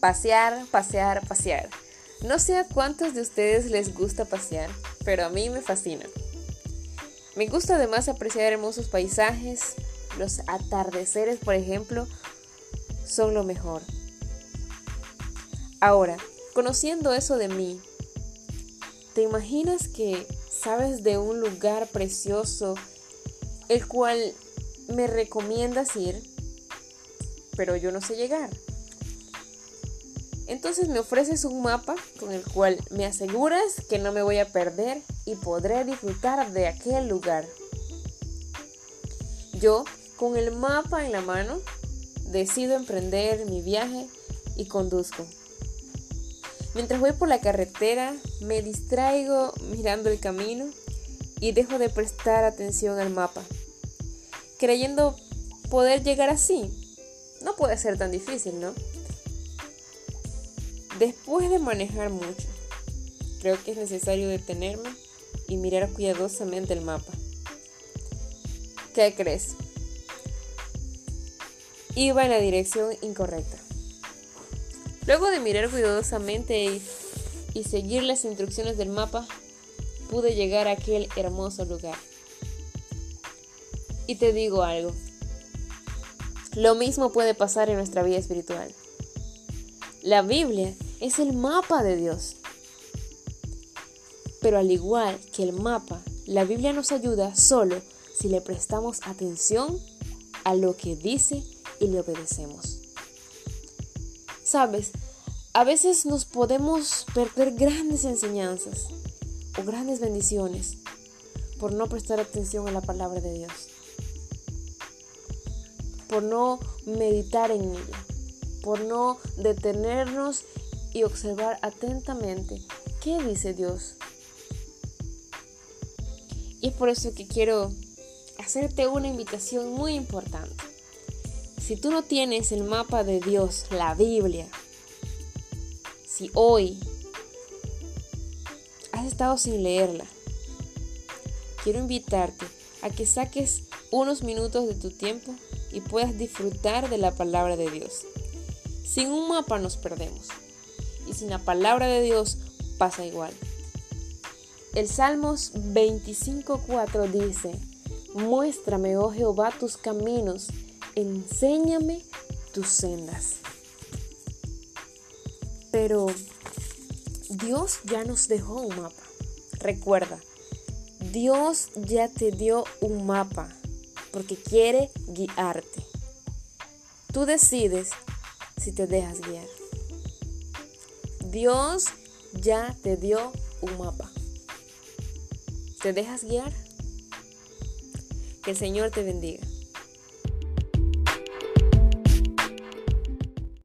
Pasear, pasear, pasear. No sé a cuántos de ustedes les gusta pasear, pero a mí me fascina. Me gusta además apreciar hermosos paisajes, los atardeceres, por ejemplo, son lo mejor. Ahora, conociendo eso de mí, ¿te imaginas que sabes de un lugar precioso el cual me recomiendas ir, pero yo no sé llegar? Entonces me ofreces un mapa con el cual me aseguras que no me voy a perder y podré disfrutar de aquel lugar. Yo, con el mapa en la mano, decido emprender mi viaje y conduzco. Mientras voy por la carretera, me distraigo mirando el camino y dejo de prestar atención al mapa, creyendo poder llegar así. No puede ser tan difícil, ¿no? Después de manejar mucho, creo que es necesario detenerme y mirar cuidadosamente el mapa. ¿Qué crees? Iba en la dirección incorrecta. Luego de mirar cuidadosamente y, seguir las instrucciones del mapa, pude llegar a aquel hermoso lugar. Y te digo algo, lo mismo puede pasar en nuestra vida espiritual. La Biblia es el mapa de Dios. Pero al igual que el mapa, la Biblia nos ayuda solo si le prestamos atención a lo que dice y le obedecemos. Sabes, a veces nos podemos perder grandes enseñanzas o grandes bendiciones por no prestar atención a la palabra de Dios, por no meditar en ella, por no detenernos y observar atentamente qué dice Dios. Y es por eso que quiero hacerte una invitación muy importante. Si tú no tienes el mapa de Dios, la Biblia, si hoy has estado sin leerla, quiero invitarte a que saques unos minutos de tu tiempo y puedas disfrutar de la palabra de Dios. Sin un mapa nos perdemos sin la palabra de Dios pasa igual. El Salmos 25.4 dice, Muéstrame, oh Jehová, tus caminos, enséñame tus sendas. Pero Dios ya nos dejó un mapa. Recuerda, Dios ya te dio un mapa porque quiere guiarte. Tú decides si te dejas guiar. Dios ya te dio un mapa. ¿Te dejas guiar? Que el Señor te bendiga.